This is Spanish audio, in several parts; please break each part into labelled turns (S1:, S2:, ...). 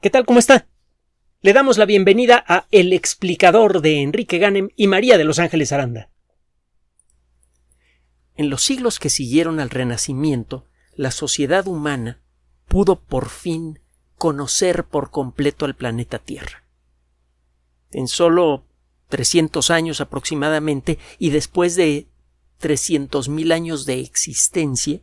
S1: ¿Qué tal? ¿Cómo está? Le damos la bienvenida a El explicador de Enrique Ganem y María de Los Ángeles Aranda. En los siglos que siguieron al Renacimiento, la sociedad humana pudo por fin conocer por completo al planeta Tierra. En solo 300 años aproximadamente y después de 300.000 años de existencia,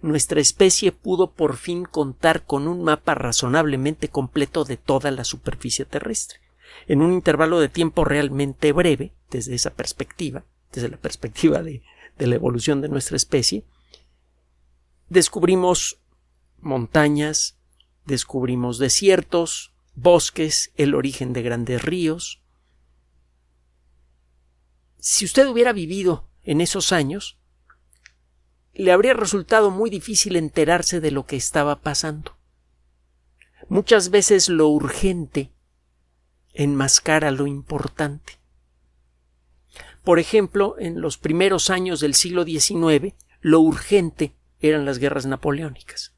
S1: nuestra especie pudo por fin contar con un mapa razonablemente completo de toda la superficie terrestre, en un intervalo de tiempo realmente breve, desde esa perspectiva, desde la perspectiva de, la evolución de nuestra especie, descubrimos montañas, descubrimos desiertos, bosques, el origen de grandes ríos. Si usted hubiera vivido en esos años, le habría resultado muy difícil enterarse de lo que estaba pasando. Muchas veces lo urgente enmascara lo importante. Por ejemplo, en los primeros años del siglo XIX, lo urgente eran las guerras napoleónicas,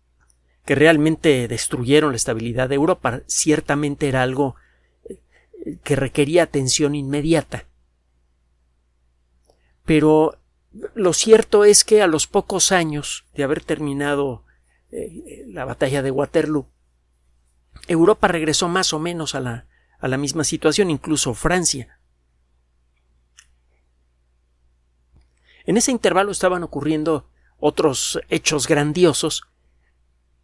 S1: que realmente destruyeron la estabilidad de Europa. Ciertamente era algo eh, que requería atención inmediata. Pero lo cierto es que a los pocos años de haber terminado eh, la batalla de Waterloo, Europa regresó más o menos a la, a la misma situación, incluso Francia. En ese intervalo estaban ocurriendo otros hechos grandiosos,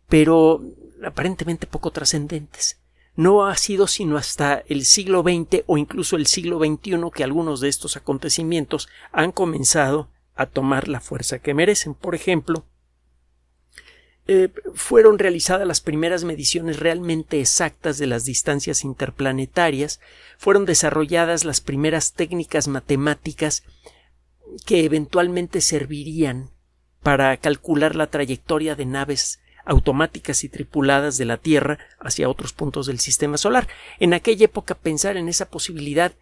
S1: pero aparentemente poco trascendentes. No ha sido sino hasta el siglo XX o incluso el siglo XXI que algunos de estos acontecimientos han comenzado a tomar la fuerza que merecen. Por ejemplo, eh, fueron realizadas las primeras mediciones realmente exactas de las distancias interplanetarias, fueron desarrolladas las primeras técnicas matemáticas que eventualmente servirían para calcular la trayectoria de naves automáticas y tripuladas de la Tierra hacia otros puntos del sistema solar. En aquella época pensar en esa posibilidad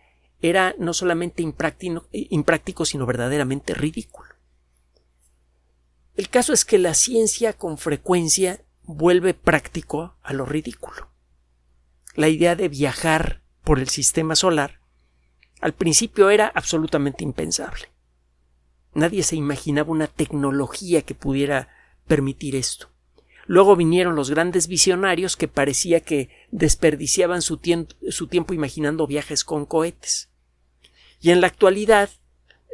S1: era no solamente impráctico, sino verdaderamente ridículo. El caso es que la ciencia con frecuencia vuelve práctico a lo ridículo. La idea de viajar por el sistema solar al principio era absolutamente impensable. Nadie se imaginaba una tecnología que pudiera permitir esto. Luego vinieron los grandes visionarios que parecía que desperdiciaban su, tiempo imaginando viajes con cohetes. Y en la actualidad,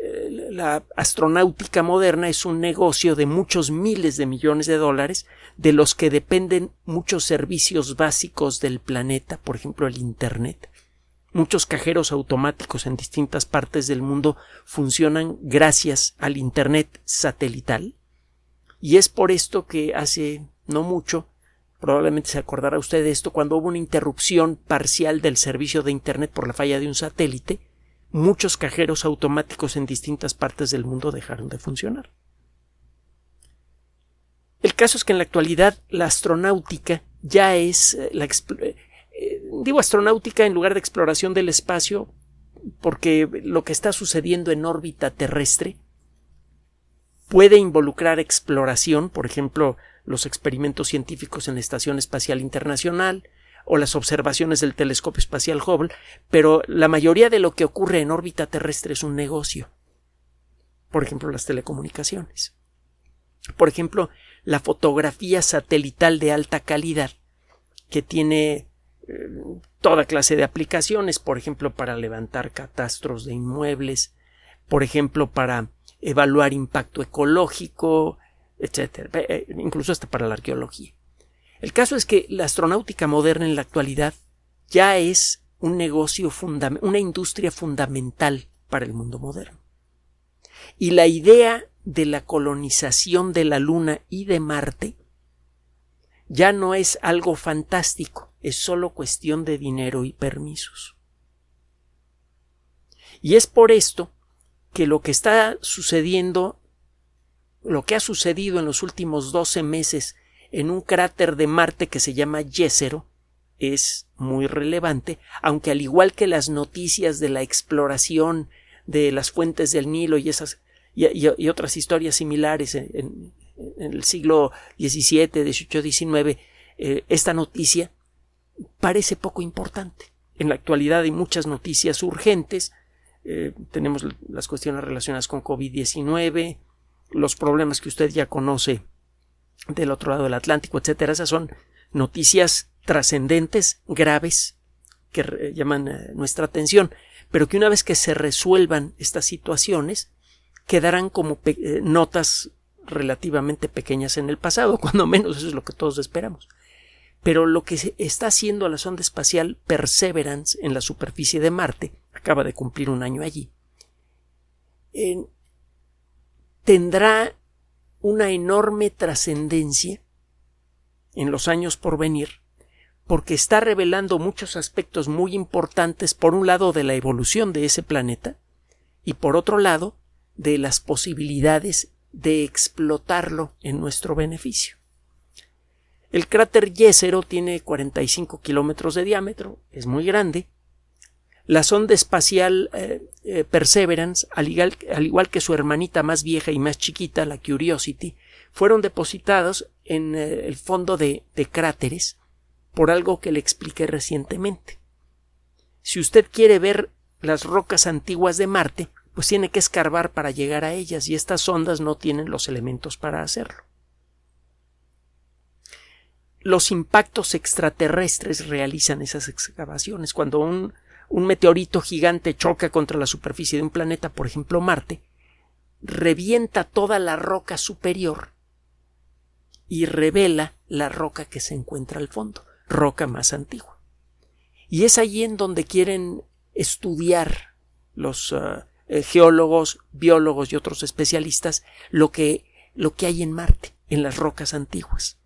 S1: eh, la astronáutica moderna es un negocio de muchos miles de millones de dólares, de los que dependen muchos servicios básicos del planeta, por ejemplo el Internet. Muchos cajeros automáticos en distintas partes del mundo funcionan gracias al Internet satelital. Y es por esto que hace no mucho, probablemente se acordará usted de esto, cuando hubo una interrupción parcial del servicio de Internet por la falla de un satélite, muchos cajeros automáticos en distintas partes del mundo dejaron de funcionar. El caso es que en la actualidad la astronáutica ya es eh, la eh, eh, digo astronáutica en lugar de exploración del espacio porque lo que está sucediendo en órbita terrestre puede involucrar exploración, por ejemplo, los experimentos científicos en la Estación Espacial Internacional, o las observaciones del telescopio espacial Hubble, pero la mayoría de lo que ocurre en órbita terrestre es un negocio. Por ejemplo, las telecomunicaciones. Por ejemplo, la fotografía satelital de alta calidad, que tiene eh, toda clase de aplicaciones, por ejemplo, para levantar catastros de inmuebles, por ejemplo, para evaluar impacto ecológico, etcétera, eh, incluso hasta para la arqueología. El caso es que la astronáutica moderna en la actualidad ya es un negocio una industria fundamental para el mundo moderno. Y la idea de la colonización de la Luna y de Marte ya no es algo fantástico, es solo cuestión de dinero y permisos. Y es por esto que lo que está sucediendo, lo que ha sucedido en los últimos doce meses en un cráter de Marte que se llama Yesero es muy relevante, aunque al igual que las noticias de la exploración de las fuentes del Nilo y esas y, otras historias similares en, el siglo XVII, XVIII, XIX, esta noticia parece poco importante. En la actualidad hay muchas noticias urgentes. Eh, tenemos las cuestiones relacionadas con COVID-19, los problemas que usted ya conoce del otro lado del Atlántico, etcétera. Esas son noticias trascendentes, graves, que llaman eh, nuestra atención, pero que una vez que se resuelvan estas situaciones, quedarán como eh, notas relativamente pequeñas en el pasado, cuando menos eso es lo que todos esperamos. Pero lo que está haciendo la sonda espacial Perseverance en la superficie de Marte, acaba de cumplir un año allí, tendrá una enorme trascendencia en los años por venir, porque está revelando muchos aspectos muy importantes, por un lado, de la evolución de ese planeta, y por otro lado, de las posibilidades de explotarlo en nuestro beneficio. El cráter Jezero tiene 45 kilómetros de diámetro, es muy grande. La sonda espacial eh, eh, Perseverance, al igual, al igual, que su hermanita más vieja y más chiquita, la Curiosity, fueron depositados en eh, el fondo de, de cráteres por algo que le expliqué recientemente. Si usted quiere ver las rocas antiguas de Marte, pues tiene que escarbar para llegar a ellas y estas sondas no tienen los elementos para hacerlo. Los impactos extraterrestres realizan esas excavaciones. Cuando un, un meteorito gigante choca contra la superficie de un planeta, por ejemplo Marte, revienta toda la roca superior y revela la roca que se encuentra al fondo, roca más antigua. Y es allí en donde quieren estudiar los uh, eh, geólogos, biólogos y otros especialistas lo que, lo que hay en Marte, en las rocas antiguas.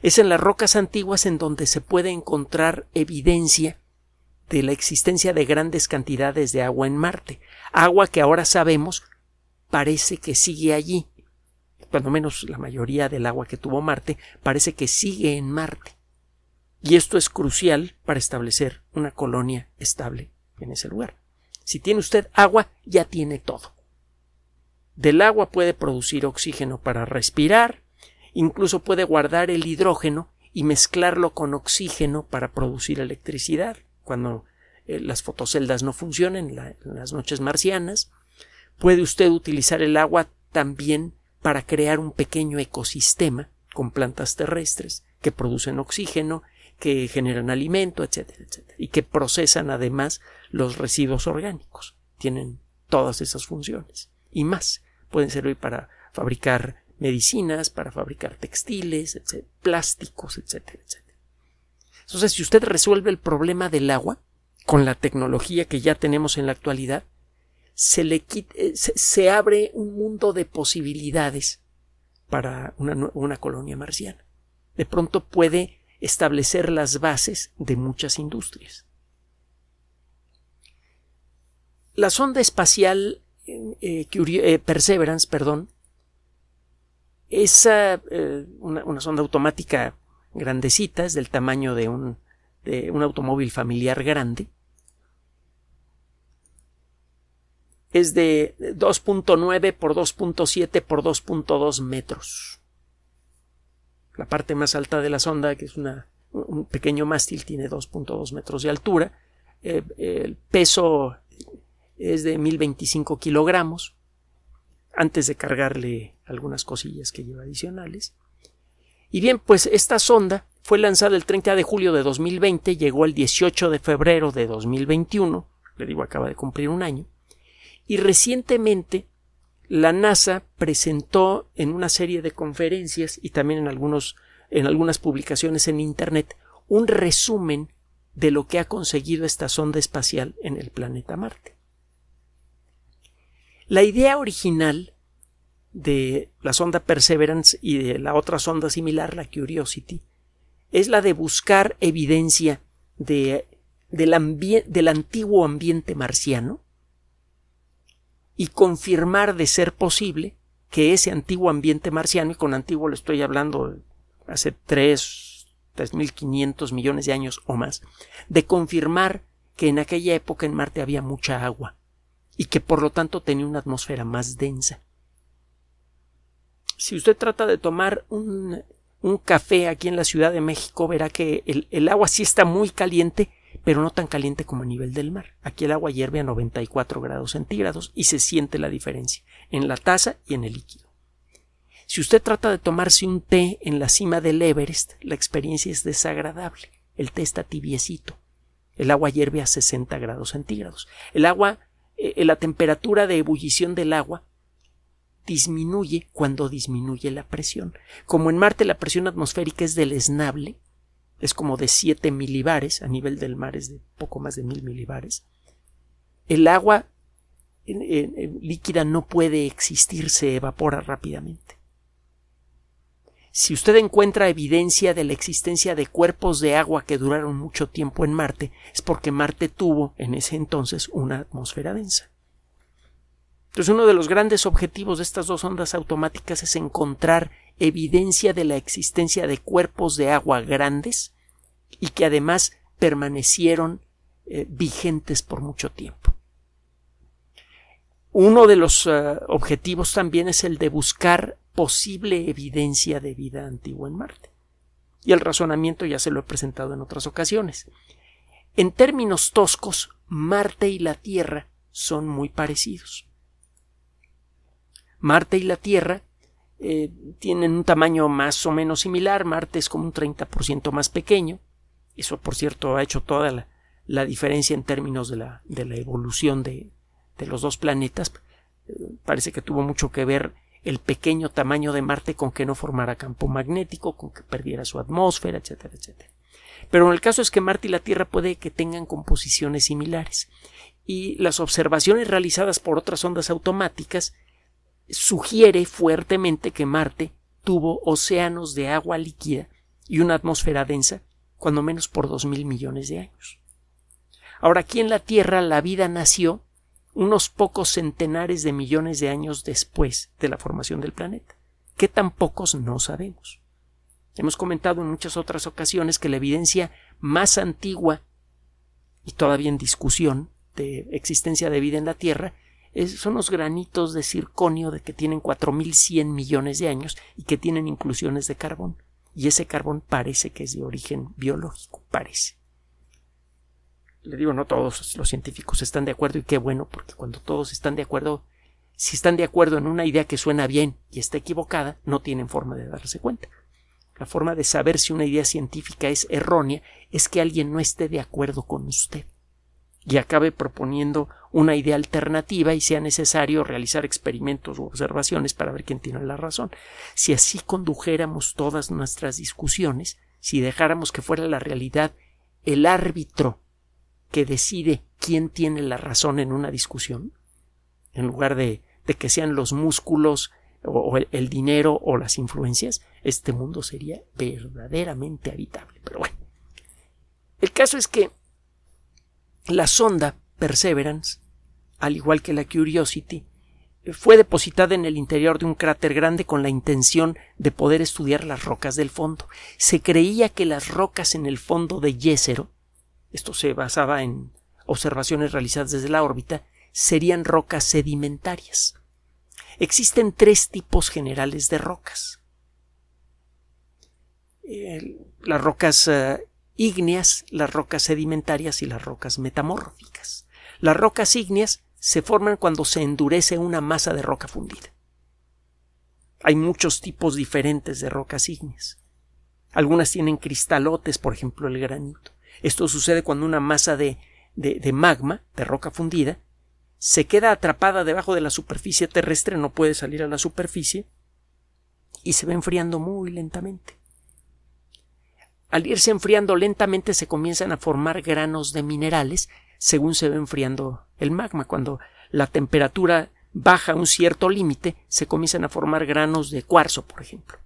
S1: Es en las rocas antiguas en donde se puede encontrar evidencia de la existencia de grandes cantidades de agua en Marte, agua que ahora sabemos parece que sigue allí, cuando menos la mayoría del agua que tuvo Marte parece que sigue en Marte. Y esto es crucial para establecer una colonia estable en ese lugar. Si tiene usted agua, ya tiene todo. Del agua puede producir oxígeno para respirar, incluso puede guardar el hidrógeno y mezclarlo con oxígeno para producir electricidad cuando eh, las fotoceldas no funcionen en las noches marcianas. Puede usted utilizar el agua también para crear un pequeño ecosistema con plantas terrestres que producen oxígeno que generan alimento, etcétera, etcétera, y que procesan además los residuos orgánicos. Tienen todas esas funciones y más. Pueden servir para fabricar medicinas, para fabricar textiles, plásticos, etcétera, etcétera. Entonces, si usted resuelve el problema del agua con la tecnología que ya tenemos en la actualidad, se le eh, se, abre un mundo de posibilidades para una, una colonia marciana. De pronto puede establecer las bases de muchas industrias. La sonda espacial eh, eh, Perseverance, perdón, es eh, una, sonda automática grandecita, es del tamaño de un, de un automóvil familiar grande. Es de 2.9 por 2.7 por 2.2 metros. La parte más alta de la sonda, que es una, un pequeño mástil, tiene 2.2 metros de altura. Eh, el peso es de 1025 kilogramos, antes de cargarle algunas cosillas que lleva adicionales. Y bien, pues esta sonda fue lanzada el 30 de julio de 2020, llegó el 18 de febrero de 2021, le digo acaba de cumplir un año, y recientemente la NASA presentó en una serie de conferencias y también en, algunos, en algunas publicaciones en Internet un resumen de lo que ha conseguido esta sonda espacial en el planeta Marte. La idea original de la sonda Perseverance y de la otra sonda similar, la Curiosity, es la de buscar evidencia de, del, del antiguo ambiente marciano y confirmar de ser posible que ese antiguo ambiente marciano, y con antiguo le estoy hablando hace tres, tres mil quinientos millones de años o más, de confirmar que en aquella época en Marte había mucha agua y que por lo tanto tenía una atmósfera más densa. Si usted trata de tomar un un café aquí en la Ciudad de México, verá que el, el agua sí está muy caliente, pero no tan caliente como a nivel del mar. Aquí el agua hierve a 94 grados centígrados y se siente la diferencia en la taza y en el líquido. Si usted trata de tomarse un té en la cima del Everest, la experiencia es desagradable. El té está tibiecito. El agua hierve a 60 grados centígrados. El agua, eh, la temperatura de ebullición del agua disminuye cuando disminuye la presión. Como en Marte la presión atmosférica es deleznable, es como de 7 milibares, a nivel del mar es de poco más de mil milibares, el agua líquida no puede existir, se evapora rápidamente. Si usted encuentra evidencia de la existencia de cuerpos de agua que duraron mucho tiempo en Marte, es porque Marte tuvo en ese entonces una atmósfera densa. Entonces uno de los grandes objetivos de estas dos ondas automáticas es encontrar evidencia de la existencia de cuerpos de agua grandes y que además permanecieron eh, vigentes por mucho tiempo. Uno de los eh, objetivos también es el de buscar posible evidencia de vida antigua en Marte. Y el razonamiento ya se lo he presentado en otras ocasiones. En términos toscos, Marte y la Tierra son muy parecidos. Marte y la Tierra eh, tienen un tamaño más o menos similar. Marte es como un 30% más pequeño. Eso, por cierto, ha hecho toda la, diferencia en términos de la, de la evolución de, de, los dos planetas. Parece que tuvo mucho que ver el pequeño tamaño de Marte con que no formara campo magnético, con que perdiera su atmósfera, etcétera, etcétera. Pero en el caso es que Marte y la Tierra puede que tengan composiciones similares. Y las observaciones realizadas por otras ondas automáticas sugiere fuertemente que Marte tuvo océanos de agua líquida y una atmósfera densa, cuando menos por dos mil millones de años. Ahora aquí en la Tierra la vida nació unos pocos centenares de millones de años después de la formación del planeta. ¿Qué tan pocos no sabemos? Hemos comentado en muchas otras ocasiones que la evidencia más antigua y todavía en discusión de existencia de vida en la Tierra son los granitos de circonio de que tienen 4.100 millones de años y que tienen inclusiones de carbón. Y ese carbón parece que es de origen biológico, parece. Le digo, no todos los científicos están de acuerdo y qué bueno, porque cuando todos están de acuerdo, si están de acuerdo en una idea que suena bien y está equivocada, no tienen forma de darse cuenta. La forma de saber si una idea científica es errónea es que alguien no esté de acuerdo con usted y acabe proponiendo una idea alternativa y sea necesario realizar experimentos u observaciones para ver quién tiene la razón. Si así condujéramos todas nuestras discusiones, si dejáramos que fuera la realidad el árbitro que decide quién tiene la razón en una discusión, en lugar de, de que sean los músculos o, el, el dinero o las influencias, este mundo sería verdaderamente habitable. Pero bueno, el caso es que la sonda Perseverance, al igual que la Curiosity, fue depositada en el interior de un cráter grande con la intención de poder estudiar las rocas del fondo. Se creía que las rocas en el fondo de Yesero, esto se basaba en observaciones realizadas desde la órbita, serían rocas sedimentarias. Existen tres tipos generales de rocas. las rocas eh, ígneas, las rocas sedimentarias y las rocas metamórficas. Las rocas ígneas se forman cuando se endurece una masa de roca fundida. Hay muchos tipos diferentes de rocas ígneas. Algunas tienen cristalotes, por ejemplo el granito. Esto sucede cuando una masa de, de, magma, de roca fundida, se queda atrapada debajo de la superficie terrestre, no puede salir a la superficie, y se va enfriando muy lentamente al irse enfriando lentamente se comienzan a formar granos de minerales según se va enfriando el magma. Cuando la temperatura baja un cierto límite, se comienzan a formar granos de cuarzo, por ejemplo.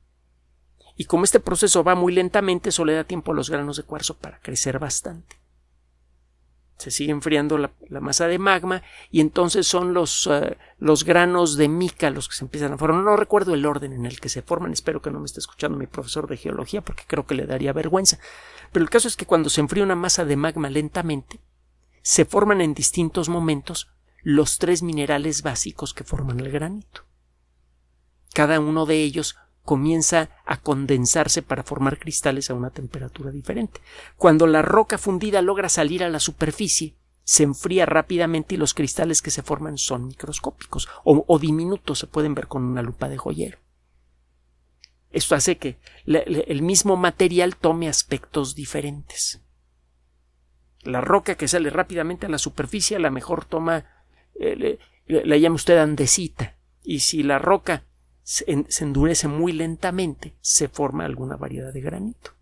S1: Y como este proceso va muy lentamente, solo le da tiempo a los granos de cuarzo para crecer bastante se sigue enfriando la, masa de magma y entonces son los, eh, los granos de mica los que se empiezan a formar. No recuerdo el orden en el que se forman, espero que no me esté escuchando mi profesor de geología porque creo que le daría vergüenza. Pero el caso es que cuando se enfría una masa de magma lentamente, se forman en distintos momentos los tres minerales básicos que forman el granito. Cada uno de ellos comienza a condensarse para formar cristales a una temperatura diferente. Cuando la roca fundida logra salir a la superficie, se enfría rápidamente y los cristales que se forman son microscópicos o, diminutos, se pueden ver con una lupa de joyero. Esto hace que el mismo material tome aspectos diferentes. La roca que sale rápidamente a la superficie a lo mejor toma, eh, la llama usted andesita, y si la roca se, endurece muy lentamente, se forma alguna variedad de granito.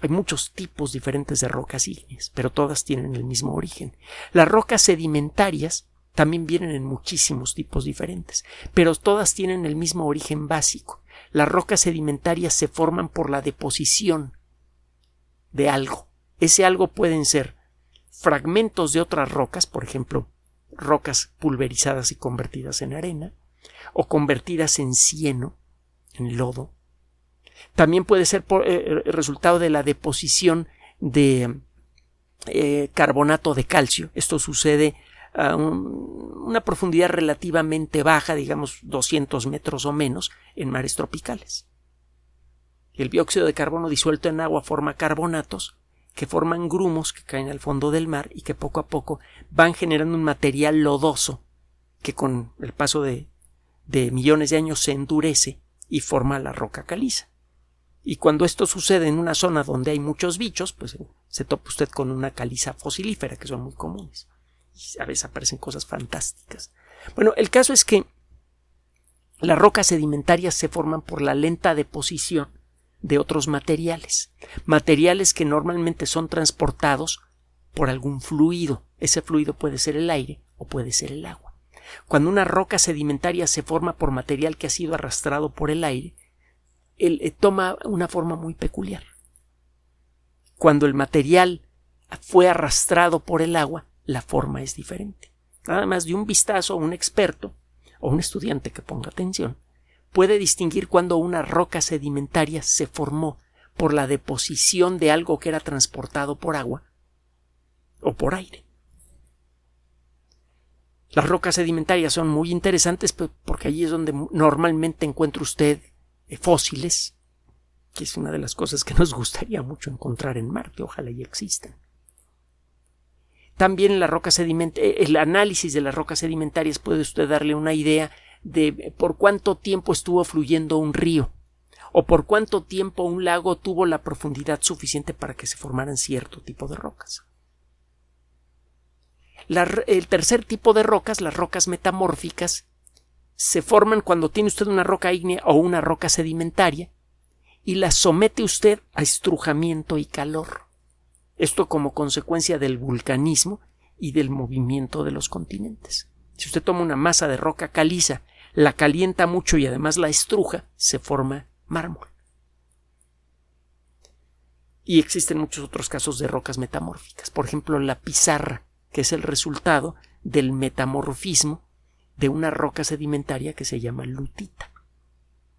S1: Hay muchos tipos diferentes de rocas ígneas, pero todas tienen el mismo origen. Las rocas sedimentarias también vienen en muchísimos tipos diferentes, pero todas tienen el mismo origen básico. Las rocas sedimentarias se forman por la deposición de algo. Ese algo pueden ser fragmentos de otras rocas, por ejemplo, rocas pulverizadas y convertidas en arena, o convertidas en cieno, en lodo. También puede ser por, eh, el resultado de la deposición de eh, carbonato de calcio. Esto sucede a una profundidad relativamente baja, digamos 200 metros o menos, en mares tropicales. El dióxido de carbono disuelto en agua forma carbonatos que forman grumos que caen al fondo del mar y que poco a poco van generando un material lodoso que con el paso de, de millones de años se endurece y forma la roca caliza. Y cuando esto sucede en una zona donde hay muchos bichos, pues se topa usted con una caliza fosilífera, que son muy comunes. Y a veces aparecen cosas fantásticas. Bueno, el caso es que las rocas sedimentarias se forman por la lenta deposición de otros materiales, materiales que normalmente son transportados por algún fluido. Ese fluido puede ser el aire o puede ser el agua. Cuando una roca sedimentaria se forma por material que ha sido arrastrado por el aire, él, eh, toma una forma muy peculiar. Cuando el material fue arrastrado por el agua, la forma es diferente. Nada más de un vistazo a un experto o un estudiante que ponga atención puede distinguir cuando una roca sedimentaria se formó por la deposición de algo que era transportado por agua o por aire. Las rocas sedimentarias son muy interesantes porque allí es donde normalmente encuentra usted eh, fósiles, que es una de las cosas que nos gustaría mucho encontrar en Marte, ojalá y existan. También la roca eh, el análisis de las rocas sedimentarias puede usted darle una idea de por cuánto tiempo estuvo fluyendo un río o por cuánto tiempo un lago tuvo la profundidad suficiente para que se formaran cierto tipo de rocas. el tercer tipo de rocas, las rocas metamórficas, se forman cuando tiene usted una roca ígnea o una roca sedimentaria y la somete usted a estrujamiento y calor. Esto como consecuencia del vulcanismo y del movimiento de los continentes. Si usted toma una masa de roca caliza, la calienta mucho y además la estruja, se forma mármol. Y existen muchos otros casos de rocas metamórficas. Por ejemplo, la pizarra, que es el resultado del metamorfismo de una roca sedimentaria que se llama lutita,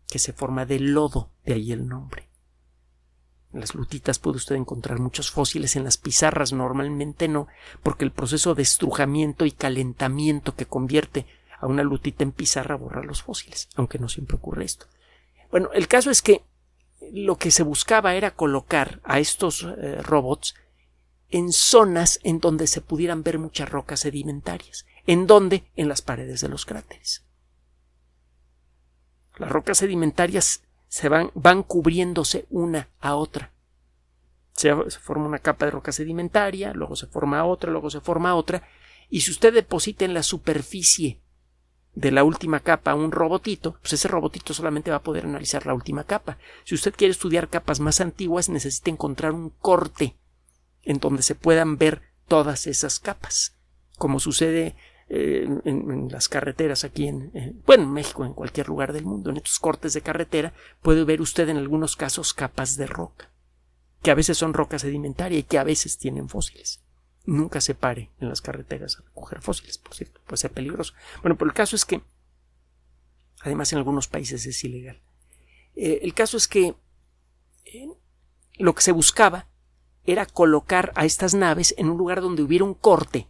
S1: que se forma de lodo, de ahí el nombre. En las lutitas puede usted encontrar muchos fósiles, en las pizarras normalmente no, porque el proceso de estrujamiento y calentamiento que convierte a una lutita en pizarra borra los fósiles, aunque no siempre ocurre esto. Bueno, el caso es que lo que se buscaba era colocar a estos eh, robots en zonas en donde se pudieran ver muchas rocas sedimentarias. ¿En dónde? En las paredes de los cráteres. Las rocas sedimentarias se van, van cubriéndose una a otra. Se, forma una capa de roca sedimentaria, luego se forma otra, luego se forma otra, y si usted deposita en la superficie de la última capa un robotito, pues ese robotito solamente va a poder analizar la última capa. Si usted quiere estudiar capas más antiguas, necesita encontrar un corte en donde se puedan ver todas esas capas, como sucede en, las carreteras aquí en, bueno, en México, en cualquier lugar del mundo, en estos cortes de carretera, puede ver usted en algunos casos capas de roca, que a veces son roca sedimentaria y que a veces tienen fósiles. Nunca se pare en las carreteras a recoger fósiles, por cierto, puede ser peligroso. Bueno, pero el caso es que, además en algunos países es ilegal. Eh, el caso es que eh, lo que se buscaba era colocar a estas naves en un lugar donde hubiera un corte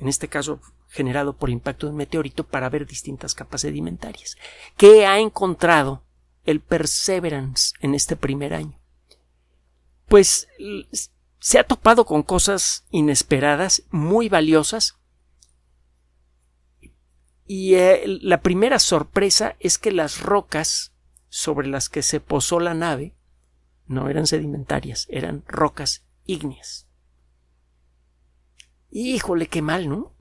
S1: en este caso generado por impacto de un meteorito, para ver distintas capas sedimentarias. ¿Qué ha encontrado el Perseverance en este primer año? Pues se ha topado con cosas inesperadas, muy valiosas. Y eh, la primera sorpresa es que las rocas sobre las que se posó la nave no eran sedimentarias, eran rocas ígneas. Híjole, qué mal, ¿no?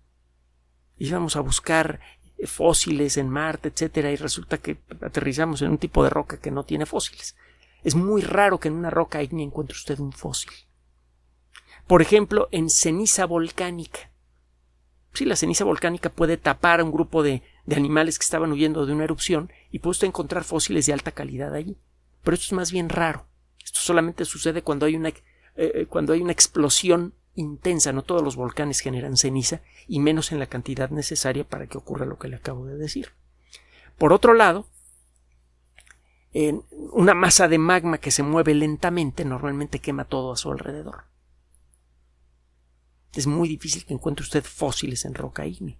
S1: Íbamos a buscar fósiles en Marte, etcétera, y resulta que aterrizamos en un tipo de roca que no tiene fósiles. Es muy raro que en una roca ígnea encuentre usted un fósil. Por ejemplo, en ceniza volcánica. Sí, la ceniza volcánica puede tapar a un grupo de, de animales que estaban huyendo de una erupción y puede usted encontrar fósiles de alta calidad allí. Pero esto es más bien raro. Esto solamente sucede cuando hay una, eh, eh, cuando hay una explosión intensa. No todos los volcanes generan ceniza y menos en la cantidad necesaria para que ocurra lo que le acabo de decir. Por otro lado, en una masa de magma que se mueve lentamente normalmente quema todo a su alrededor. Es muy difícil que encuentre usted fósiles en roca ígnea.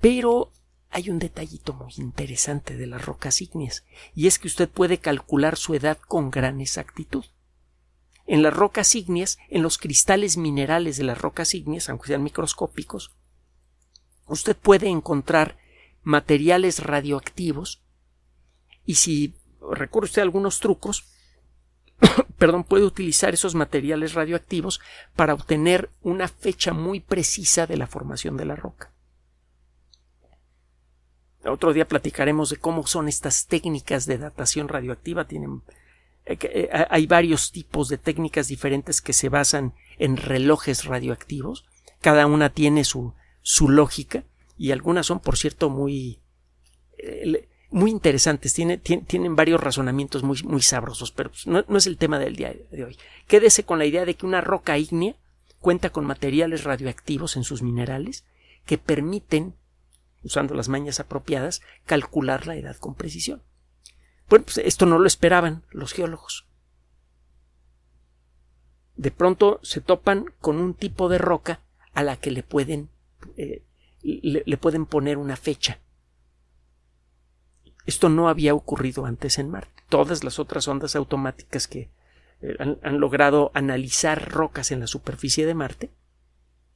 S1: Pero hay un detallito muy interesante de las rocas ígneas, y es que usted puede calcular su edad con gran exactitud. En las rocas ígneas, en los cristales minerales de las rocas ígneas, aunque sean microscópicos, usted puede encontrar materiales radioactivos y si recurre usted a algunos trucos, perdón, puede utilizar esos materiales radioactivos para obtener una fecha muy precisa de la formación de la roca. Otro día platicaremos de cómo son estas técnicas de datación radioactiva. Tienen hay varios tipos de técnicas diferentes que se basan en relojes radioactivos. Cada una tiene su, su lógica y algunas son, por cierto, muy, eh, muy interesantes. tienen varios razonamientos muy, muy sabrosos, pero pues, no, no, es el tema del día de hoy. Quédese con la idea de que una roca ígnea cuenta con materiales radioactivos en sus minerales que permiten, usando las mañas apropiadas, calcular la edad con precisión. Bueno, pues esto no lo esperaban los geólogos. De pronto se topan con un tipo de roca a la que le pueden, eh, le, pueden poner una fecha. Esto no había ocurrido antes en Marte. Todas las otras ondas automáticas que eh, han, han, logrado analizar rocas en la superficie de Marte,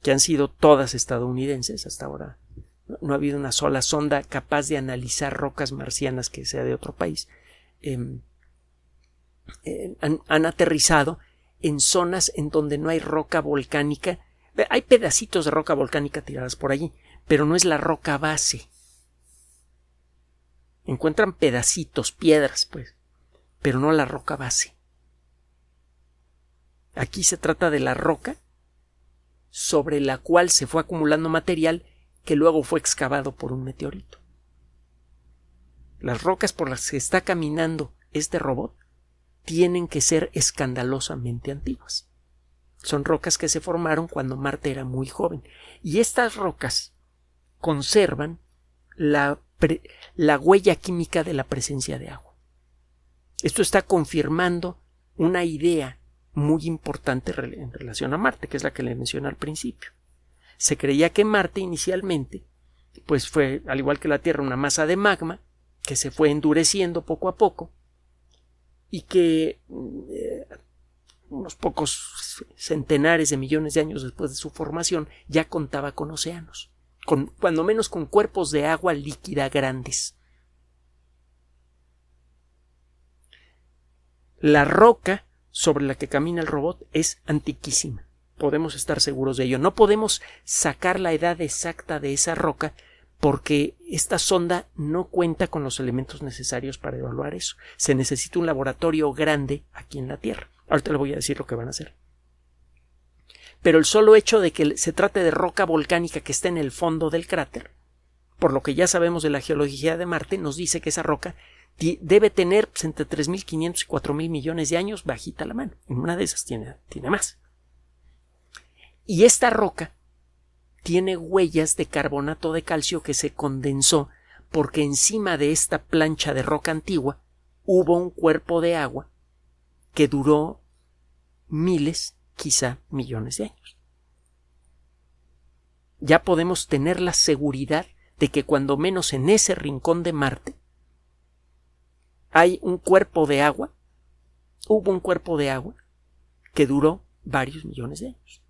S1: que han sido todas estadounidenses hasta ahora, no ha habido una sola sonda capaz de analizar rocas marcianas que sea de otro país. Em, eh, han, aterrizado en zonas en donde no hay roca volcánica. Hay pedacitos de roca volcánica tiradas por allí, pero no es la roca base. Encuentran pedacitos, piedras, pues, pero no la roca base. Aquí se trata de la roca sobre la cual se fue acumulando material que luego fue excavado por un meteorito. Las rocas por las que está caminando este robot tienen que ser escandalosamente antiguas. Son rocas que se formaron cuando Marte era muy joven. Y estas rocas conservan la, la, huella química de la presencia de agua. Esto está confirmando una idea muy importante en relación a Marte, que es la que le mencioné al principio. Se creía que Marte inicialmente, pues fue, al igual que la Tierra, una masa de magma que se fue endureciendo poco a poco y que eh, unos pocos centenares de millones de años después de su formación ya contaba con océanos, con, cuando menos con cuerpos de agua líquida grandes. La roca sobre la que camina el robot es antiquísima. Podemos estar seguros de ello. No podemos sacar la edad exacta de esa roca porque esta sonda no cuenta con los elementos necesarios para evaluar eso. Se necesita un laboratorio grande aquí en la Tierra. Ahorita le voy a decir lo que van a hacer. Pero el solo hecho de que se trate de roca volcánica que está en el fondo del cráter, por lo que ya sabemos de la geología de Marte, nos dice que esa roca debe tener pues, entre 3.500 y 4.000 millones de años bajita la mano. En una de esas tiene, tiene más. Y esta roca tiene huellas de carbonato de calcio que se condensó porque encima de esta plancha de roca antigua hubo un cuerpo de agua que duró miles, quizá millones de años. Ya podemos tener la seguridad de que cuando menos en ese rincón de Marte hay un cuerpo de agua, hubo un cuerpo de agua que duró varios millones de años.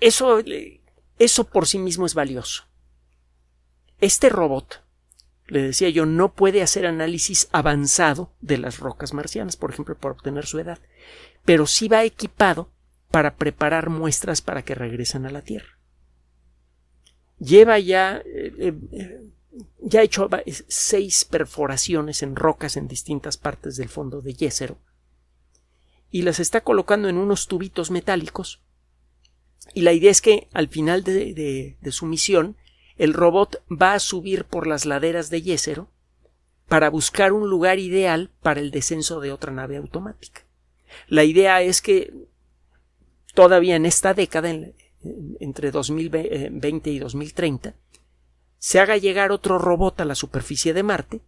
S1: Eso, eso por sí mismo es valioso. Este robot, le decía yo, no puede hacer análisis avanzado de las rocas marcianas, por ejemplo, para obtener su edad, pero sí va equipado para preparar muestras para que regresen a la Tierra. Lleva ya, eh, eh, ya ha hecho seis perforaciones en rocas en distintas partes del fondo de Yésero y las está colocando en unos tubitos metálicos. Y la idea es que al final de su misión el robot va a subir por las laderas de Yésero para buscar un lugar ideal para el descenso de otra nave automática. La idea es que todavía en esta década, entre 2020 y 2030, se haga llegar otro robot a la superficie de Marte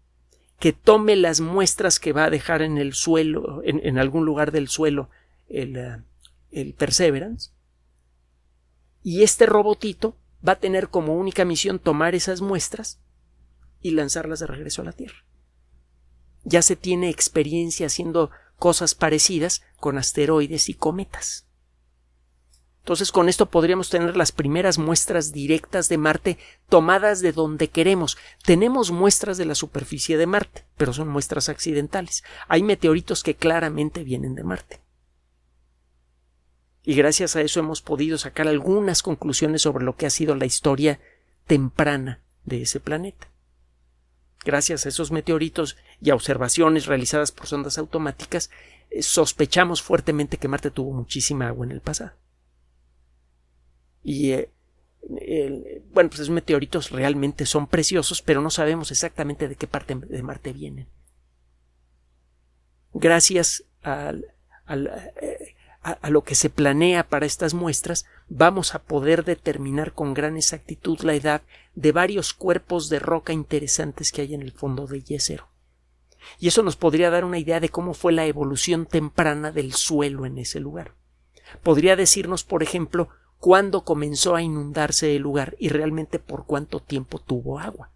S1: que tome las muestras que va a dejar en el suelo, en, algún lugar del suelo, el, eh, el Perseverance, y este robotito va a tener como única misión tomar esas muestras y lanzarlas de regreso a la Tierra. Ya se tiene experiencia haciendo cosas parecidas con asteroides y cometas. Entonces con esto podríamos tener las primeras muestras directas de Marte tomadas de donde queremos. Tenemos muestras de la superficie de Marte, pero son muestras accidentales. Hay meteoritos que claramente vienen de Marte y gracias a eso hemos podido sacar algunas conclusiones sobre lo que ha sido la historia temprana de ese planeta. Gracias a esos meteoritos y a observaciones realizadas por sondas automáticas, eh, sospechamos fuertemente que Marte tuvo muchísima agua en el pasado. Y eh, bueno, pues esos meteoritos realmente son preciosos, pero no sabemos exactamente de qué parte de Marte vienen. Gracias eh, a, lo que se planea para estas muestras, vamos a poder determinar con gran exactitud la edad de varios cuerpos de roca interesantes que hay en el fondo de Yesero. Y eso nos podría dar una idea de cómo fue la evolución temprana del suelo en ese lugar. Podría decirnos, por ejemplo, cuándo comenzó a inundarse el lugar y realmente por cuánto tiempo tuvo agua,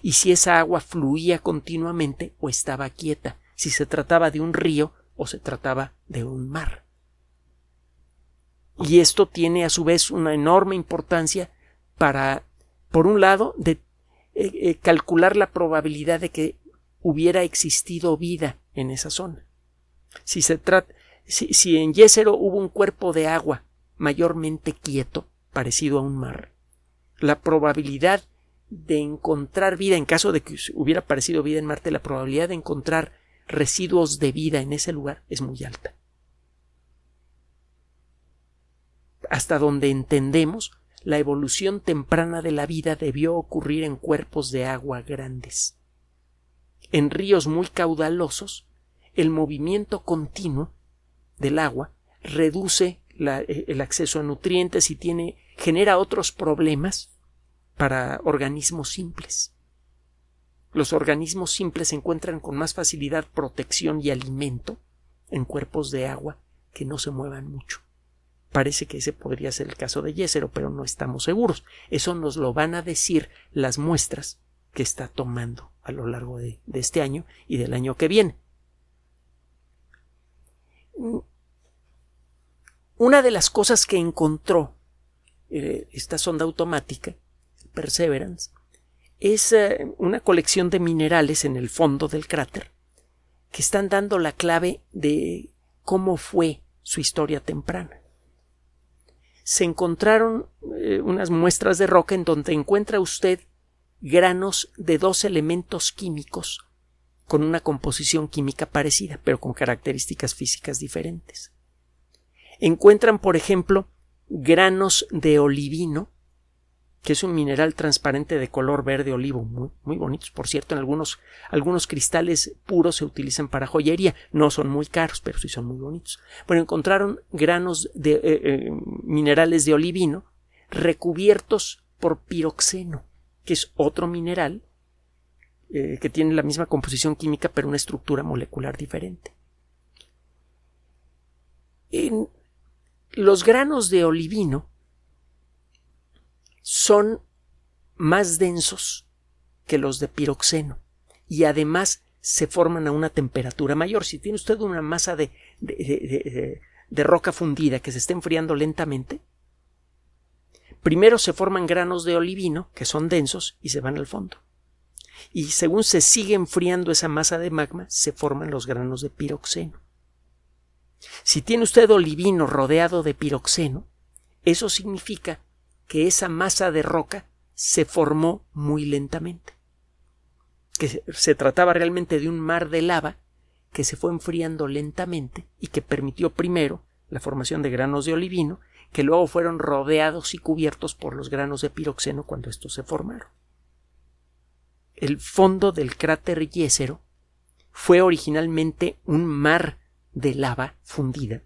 S1: y si esa agua fluía continuamente o estaba quieta, si se trataba de un río o se trataba de un mar. Y esto tiene a su vez una enorme importancia para, por un lado, de eh, eh, calcular la probabilidad de que hubiera existido vida en esa zona. Si se si, en Yésero hubo un cuerpo de agua mayormente quieto, parecido a un mar, la probabilidad de encontrar vida, en caso de que hubiera aparecido vida en Marte, la probabilidad de encontrar residuos de vida en ese lugar es muy alta. hasta donde entendemos, la evolución temprana de la vida debió ocurrir en cuerpos de agua grandes. En ríos muy caudalosos, el movimiento continuo del agua reduce eh, el acceso a nutrientes y tiene, genera otros problemas para organismos simples. Los organismos simples encuentran con más facilidad protección y alimento en cuerpos de agua que no se muevan mucho. Parece que ese podría ser el caso de Yesero, pero no estamos seguros. Eso nos lo van a decir las muestras que está tomando a lo largo de, este año y del año que viene. Una de las cosas que encontró eh, esta sonda automática, Perseverance, es eh, una colección de minerales en el fondo del cráter que están dando la clave de cómo fue su historia temprana se encontraron eh, unas muestras de roca en donde encuentra usted granos de dos elementos químicos con una composición química parecida, pero con características físicas diferentes. Encuentran, por ejemplo, granos de olivino que es un mineral transparente de color verde olivo, muy, muy bonitos. Por cierto, en algunos, algunos cristales puros se utilizan para joyería. No son muy caros, pero sí son muy bonitos. Bueno, encontraron granos de eh, eh, minerales de olivino recubiertos por piroxeno, que es otro mineral eh, que tiene la misma composición química, pero una estructura molecular diferente. En los granos de olivino son más densos que los de piroxeno y además se forman a una temperatura mayor. Si tiene usted una masa de, roca fundida que se está enfriando lentamente, primero se forman granos de olivino que son densos y se van al fondo. Y según se sigue enfriando esa masa de magma, se forman los granos de piroxeno. Si tiene usted olivino rodeado de piroxeno, eso significa que esa masa de roca se formó muy lentamente. Que se trataba realmente de un mar de lava que se fue enfriando lentamente y que permitió primero la formación de granos de olivino, que luego fueron rodeados y cubiertos por los granos de piroxeno cuando estos se formaron. El fondo del cráter Yesero fue originalmente un mar de lava fundida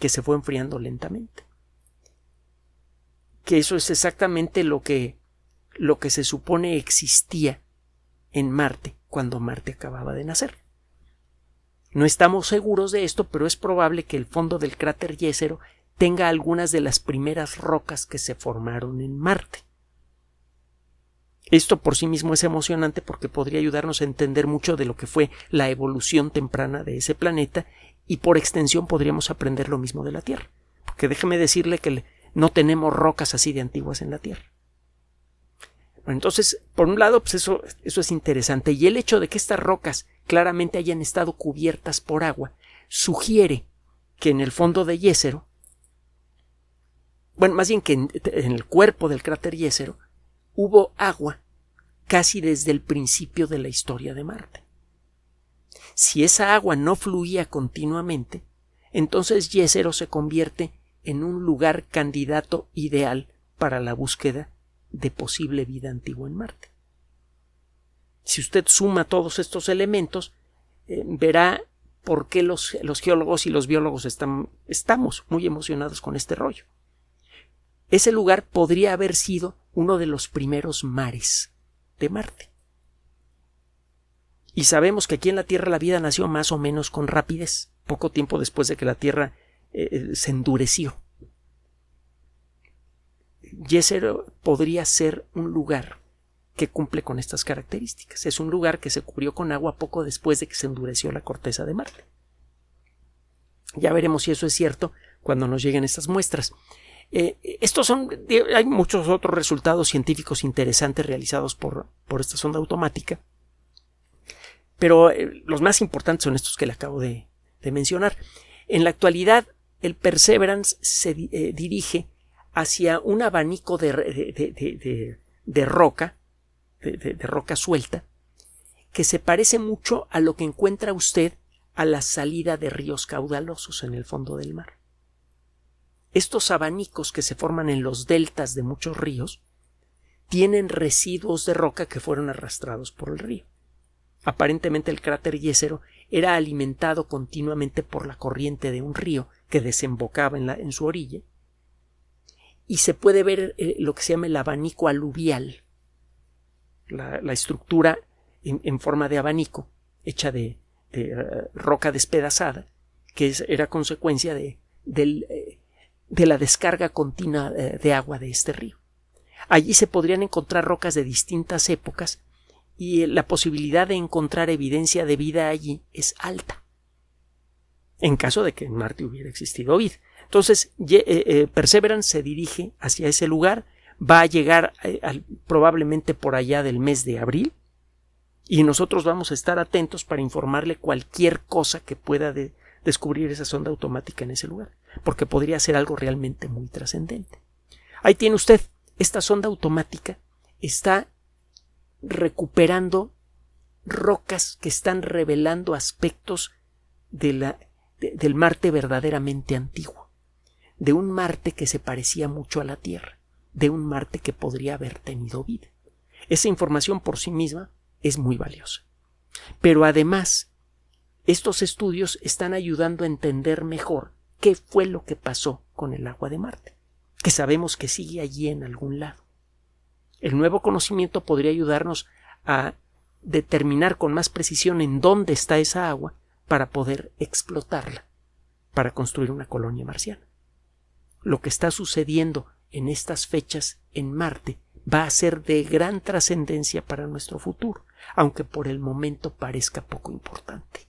S1: que se fue enfriando lentamente. Que eso es exactamente lo que lo que se supone existía en Marte cuando Marte acababa de nacer. No estamos seguros de esto, pero es probable que el fondo del cráter Yesero tenga algunas de las primeras rocas que se formaron en Marte. Esto por sí mismo es emocionante porque podría ayudarnos a entender mucho de lo que fue la evolución temprana de ese planeta y por extensión podríamos aprender lo mismo de la Tierra. Porque déjeme decirle que no tenemos rocas así de antiguas en la Tierra entonces, por un lado, pues eso, eso es interesante. Y el hecho de que estas rocas claramente hayan estado cubiertas por agua sugiere que en el fondo de Yesero, bueno, más bien que en, en el cuerpo del cráter Yesero, hubo agua casi desde el principio de la historia de Marte. Si esa agua no fluía continuamente, entonces Yesero se convierte en un lugar candidato ideal para la búsqueda de posible vida antigua en Marte. Si usted suma todos estos elementos, eh, verá por qué los, los, geólogos y los biólogos están, estamos muy emocionados con este rollo. Ese lugar podría haber sido uno de los primeros mares de Marte. Y sabemos que aquí en la Tierra la vida nació más o menos con rapidez, poco tiempo después de que la Tierra eh, eh, se endureció. Yesero podría ser un lugar que cumple con estas características. Es un lugar que se cubrió con agua poco después de que se endureció la corteza de Marte. Ya veremos si eso es cierto cuando nos lleguen estas muestras. Eh, estos son, hay muchos otros resultados científicos interesantes realizados por, por esta sonda automática, pero eh, los más importantes son estos que le acabo de, mencionar. En la actualidad, el Perseverance se eh, dirige hacia un abanico de, de, roca, de, roca suelta, que se parece mucho a lo que encuentra usted a la salida de ríos caudalosos en el fondo del mar. Estos abanicos que se forman en los deltas de muchos ríos tienen residuos de roca que fueron arrastrados por el río. Aparentemente el cráter Yesero era alimentado continuamente por la corriente de un río que desembocaba en, su orilla y se puede ver eh, lo que se llama el abanico aluvial, la, estructura en, forma de abanico, hecha de, eh, roca despedazada, que era consecuencia de, eh, de la descarga continua de agua de este río. Allí se podrían encontrar rocas de distintas épocas y la posibilidad de encontrar evidencia de vida allí es alta. En caso de que en Marte hubiera existido vida. Entonces, eh, eh, Perseverance se dirige hacia ese lugar, va a llegar eh, probablemente por allá del mes de abril y nosotros vamos a estar atentos para informarle cualquier cosa que pueda descubrir esa sonda automática en ese lugar, porque podría ser algo realmente muy trascendente. Ahí tiene usted, esta sonda automática está recuperando rocas que están revelando aspectos de la, del Marte verdaderamente antiguo de un Marte que se parecía mucho a la Tierra, de un Marte que podría haber tenido vida. Esa información por sí misma es muy valiosa. Pero además, estos estudios están ayudando a entender mejor qué fue lo que pasó con el agua de Marte, que sabemos que sigue allí en algún lado. El nuevo conocimiento podría ayudarnos a determinar con más precisión en dónde está esa agua para poder explotarla para construir una colonia marciana lo que está sucediendo en estas fechas en Marte va a ser de gran trascendencia para nuestro futuro, aunque por el momento parezca poco importante.